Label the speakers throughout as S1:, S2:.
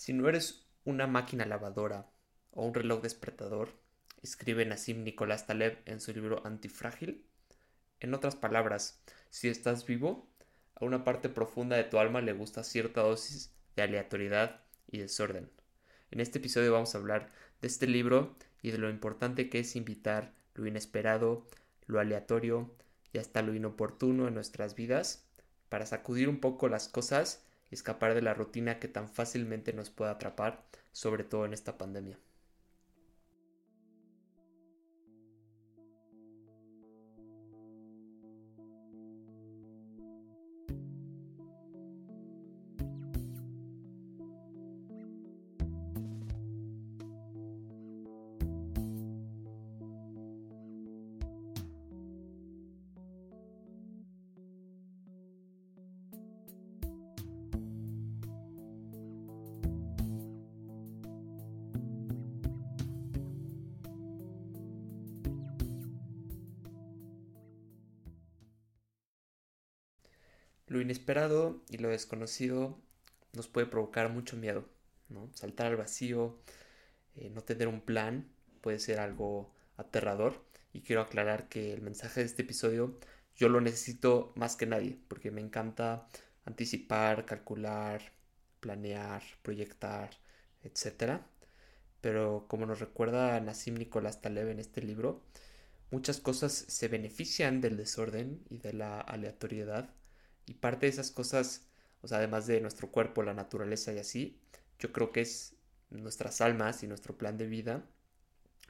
S1: Si no eres una máquina lavadora o un reloj despertador, escribe Nassim Nicolás Taleb en su libro Antifrágil. En otras palabras, si estás vivo, a una parte profunda de tu alma le gusta cierta dosis de aleatoriedad y desorden. En este episodio vamos a hablar de este libro y de lo importante que es invitar lo inesperado, lo aleatorio y hasta lo inoportuno en nuestras vidas para sacudir un poco las cosas escapar de la rutina que tan fácilmente nos puede atrapar, sobre todo en esta pandemia. Lo inesperado y lo desconocido nos puede provocar mucho miedo, ¿no? Saltar al vacío, eh, no tener un plan, puede ser algo aterrador. Y quiero aclarar que el mensaje de este episodio yo lo necesito más que nadie, porque me encanta anticipar, calcular, planear, proyectar, etc. Pero como nos recuerda Nassim Nicolás Taleb en este libro, muchas cosas se benefician del desorden y de la aleatoriedad y parte de esas cosas, o sea, además de nuestro cuerpo, la naturaleza y así, yo creo que es nuestras almas y nuestro plan de vida.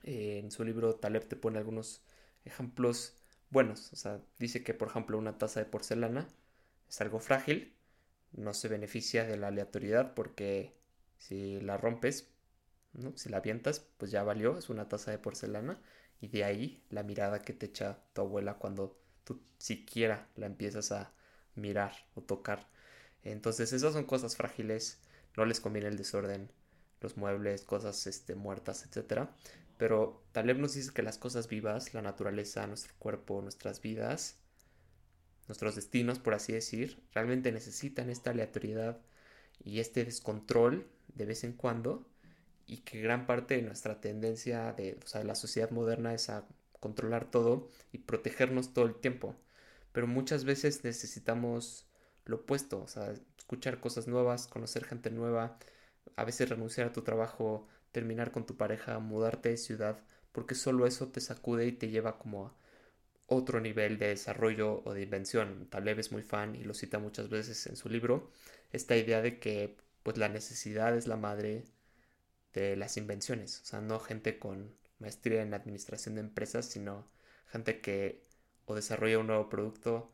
S1: Eh, en su libro Taleb te pone algunos ejemplos buenos. O sea, dice que, por ejemplo, una taza de porcelana es algo frágil, no se beneficia de la aleatoriedad porque si la rompes, ¿no? si la avientas, pues ya valió, es una taza de porcelana. Y de ahí la mirada que te echa tu abuela cuando tú siquiera la empiezas a, mirar o tocar. Entonces esas son cosas frágiles, no les conviene el desorden, los muebles, cosas este, muertas, etc. Pero Taleb nos dice que las cosas vivas, la naturaleza, nuestro cuerpo, nuestras vidas, nuestros destinos, por así decir, realmente necesitan esta aleatoriedad y este descontrol de vez en cuando y que gran parte de nuestra tendencia de, o sea, la sociedad moderna es a controlar todo y protegernos todo el tiempo pero muchas veces necesitamos lo opuesto, o sea, escuchar cosas nuevas, conocer gente nueva, a veces renunciar a tu trabajo, terminar con tu pareja, mudarte de ciudad, porque solo eso te sacude y te lleva como a otro nivel de desarrollo o de invención. Taleb es muy fan y lo cita muchas veces en su libro, esta idea de que pues la necesidad es la madre de las invenciones, o sea, no gente con maestría en administración de empresas, sino gente que o desarrolla un nuevo producto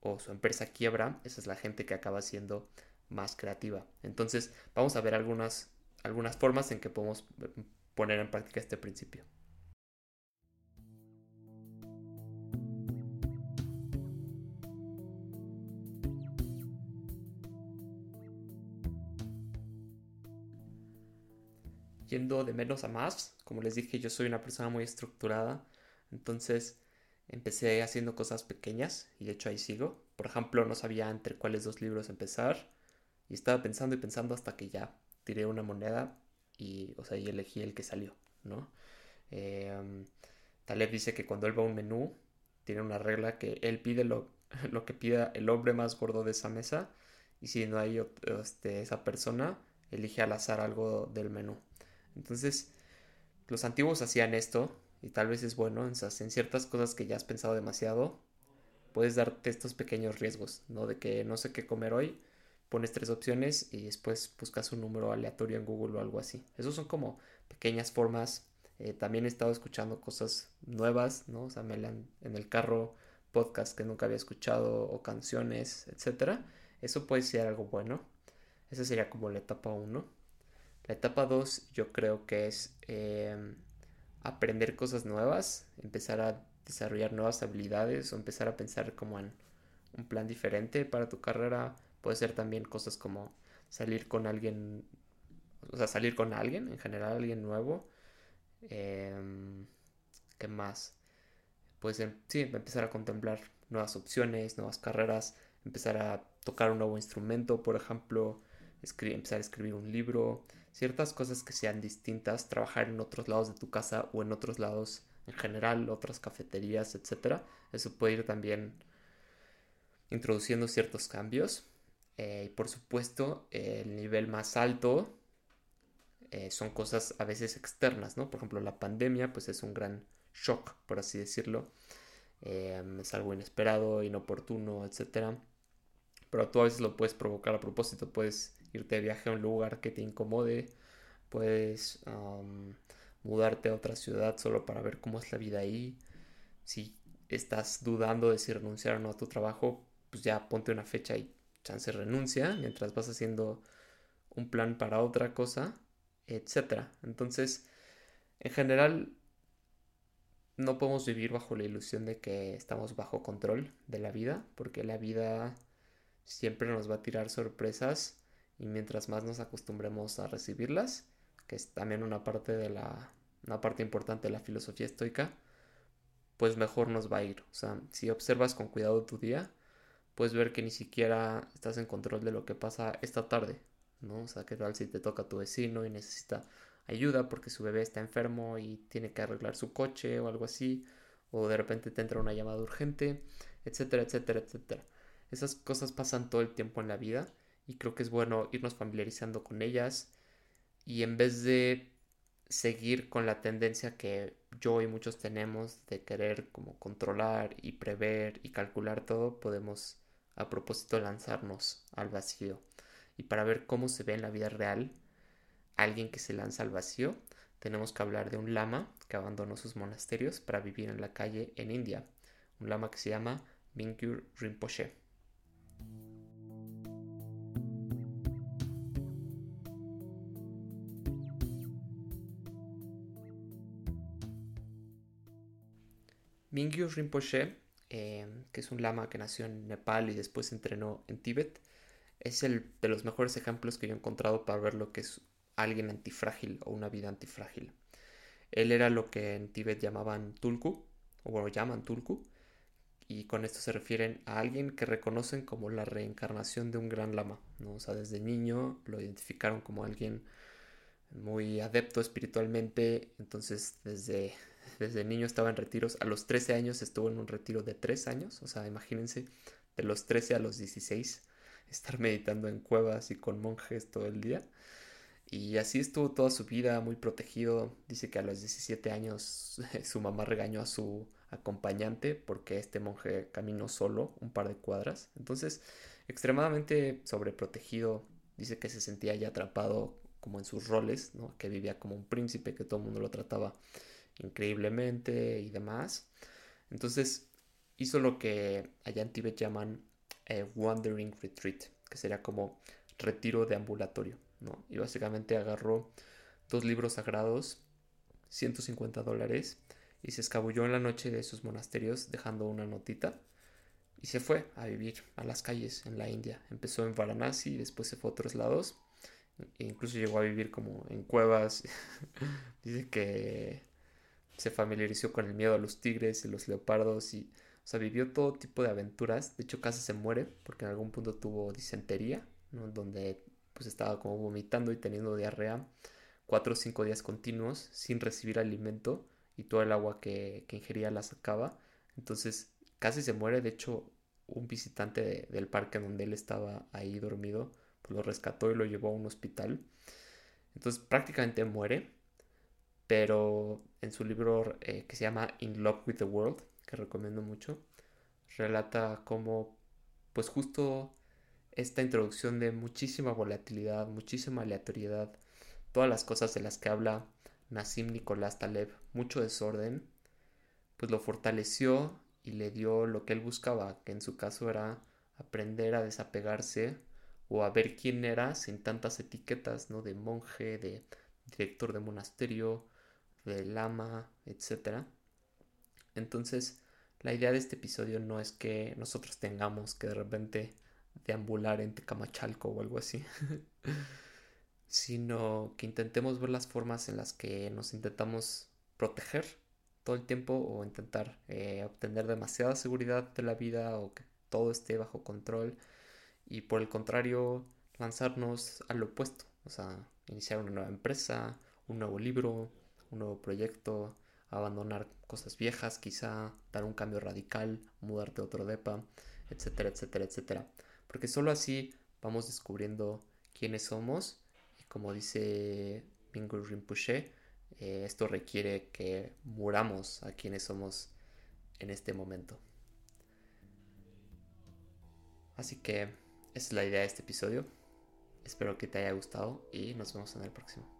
S1: o su empresa quiebra, esa es la gente que acaba siendo más creativa. Entonces vamos a ver algunas, algunas formas en que podemos poner en práctica este principio. Yendo de menos a más, como les dije, yo soy una persona muy estructurada, entonces Empecé haciendo cosas pequeñas y de hecho ahí sigo. Por ejemplo, no sabía entre cuáles dos libros empezar y estaba pensando y pensando hasta que ya tiré una moneda y, o sea, y elegí el que salió, ¿no? Taleb dice que cuando él va a un menú, tiene una regla que él pide lo, lo, que pida el hombre más gordo de esa mesa y si no hay este, esa persona, elige al azar algo del menú. Entonces, los antiguos hacían esto y tal vez es bueno, en, ciertas cosas que ya has pensado demasiado, puedes darte estos pequeños riesgos, ¿no? De que no sé qué comer hoy, pones tres opciones y después buscas un número aleatorio en Google o algo así. Esos son como pequeñas formas. Eh, también he estado escuchando cosas nuevas, ¿no? O sea, me en el carro podcast que nunca había escuchado o canciones, etcétera. Eso puede ser algo bueno. Esa sería como la etapa 1. La etapa 2 yo creo que es eh, aprender cosas nuevas, empezar a desarrollar nuevas habilidades o empezar a pensar como en un plan diferente para tu carrera. Puede ser también cosas como salir con alguien, o sea, salir con alguien, en general alguien nuevo. Em, ¿Qué más? Puede ser, sí, empezar a contemplar nuevas opciones, nuevas carreras, empezar a tocar un nuevo instrumento, por ejemplo, empezar a escribir un libro, ciertas cosas que sean distintas, trabajar en otros lados de tu casa o en otros lados en general, otras cafeterías, etc. Eso puede ir también introduciendo ciertos cambios. Eh, y por supuesto, el nivel más alto eh, son cosas a veces externas, ¿no? Por ejemplo, la pandemia, pues es un gran shock, por así decirlo. Em, es algo inesperado, inoportuno, etc. Pero tú a veces lo puedes provocar a propósito, puedes irte de viaje a un lugar que te incomode, puedes mudarte a otra ciudad solo para ver cómo es la vida ahí. Si estás dudando de si renunciar o no a tu trabajo, pues ya ponte una fecha y chance renuncia mientras vas haciendo un plan para otra cosa, etcétera. Entonces, en general, no podemos vivir bajo la ilusión de que estamos bajo control de la vida, porque la vida siempre nos va a tirar sorpresas y mientras más nos acostumbremos a recibirlas, que es también una parte de la una parte importante de la filosofía estoica, pues mejor nos va a ir. O sea, si observas con cuidado tu día, puedes ver que ni siquiera estás en control de lo que pasa esta tarde, ¿no? O sea, qué tal si te toca tu vecino y necesita ayuda porque su bebé está enfermo y tiene que arreglar su coche o algo así, o de repente te entra una llamada urgente, etcétera, etcétera, etcétera. Esas cosas pasan todo el tiempo en la vida y creo que es bueno irnos familiarizando con ellas y en vez de seguir con la tendencia que yo y muchos tenemos de querer como controlar y prever y calcular todo, podemos a propósito lanzarnos al vacío. Y para ver cómo se ve en la vida real alguien que se lanza al vacío, tenemos que hablar de un lama que abandonó sus monasterios para vivir en la calle en India. Un lama que se llama Mingyur Rinpoche. Mingyur Rinpoche, eh, que es un lama que nació en Nepal y después entrenó en Tíbet, es el de los mejores ejemplos que yo he encontrado para ver lo que es alguien antifrágil o una vida antifrágil. Él era lo que en Tíbet llamaban tulku, o bueno, llaman tulku, y con esto se refieren a alguien que reconocen como la reencarnación de un gran lama, ¿no? O sea, desde niño lo identificaron como alguien muy adepto espiritualmente, entonces desde desde niño estaba en retiros. A los 13 años estuvo en un retiro de 3 años. O sea, imagínense, de los 13 a los 16, estar meditando en cuevas y con monjes todo el día. Y así estuvo toda su vida muy protegido. Dice que a los 17 años su mamá regañó a su acompañante porque este monje caminó solo un par de cuadras. Entonces, extremadamente sobreprotegido. Dice que se sentía ya atrapado como en sus roles, ¿no? que vivía como un príncipe, que todo el mundo lo trataba increíblemente y demás. Entonces hizo lo que allá en Tibet llaman eh, Wandering Retreat, que sería como retiro de ambulatorio, ¿no? Y básicamente agarró dos libros sagrados, 150 dólares, y se escabulló en la noche de sus monasterios dejando una notita y se fue a vivir a las calles en la India. Empezó en Varanasi, después se fue a otros lados, e incluso llegó a vivir como en cuevas. Dice que se familiarizó con el miedo a los tigres y los leopardos y, o sea, vivió todo tipo de aventuras. De hecho, casi se muere porque en algún punto tuvo disentería, ¿no? Donde pues estaba como vomitando y teniendo diarrea cuatro o cinco días continuos sin recibir alimento y todo el agua que, ingería la sacaba. Entonces casi se muere. De hecho, un visitante del parque donde él estaba ahí dormido, pues lo rescató y lo llevó a un hospital. Entonces prácticamente muere pero en su libro eh, que se llama In Love with the World, que recomiendo mucho, relata cómo, pues justo esta introducción de muchísima volatilidad, muchísima aleatoriedad, todas las cosas de las que habla Nassim Nicolás Taleb, mucho desorden, pues lo fortaleció y le dio lo que él buscaba, que en su caso era aprender a desapegarse o a ver quién era sin tantas etiquetas, ¿no? De monje, de director de monasterio, de lama, etc. Entonces, la idea de este episodio no es que nosotros tengamos que de repente deambular en Tecamachalco o algo así, sino que intentemos ver las formas en las que nos intentamos proteger todo el tiempo o intentar eh, obtener demasiada seguridad de la vida o que todo esté bajo control y por el contrario lanzarnos al opuesto, o sea, iniciar una nueva empresa, un nuevo libro, un nuevo proyecto, abandonar cosas viejas, quizá dar un cambio radical, mudarte a otro depa, etcétera, etcétera, etcétera. Porque solo así vamos descubriendo quiénes somos y como dice Mingyur Rinpoche, eh, esto requiere que muramos a quienes somos en este momento. Así que esa es la idea de este episodio. Espero que te haya gustado y nos vemos en el próximo.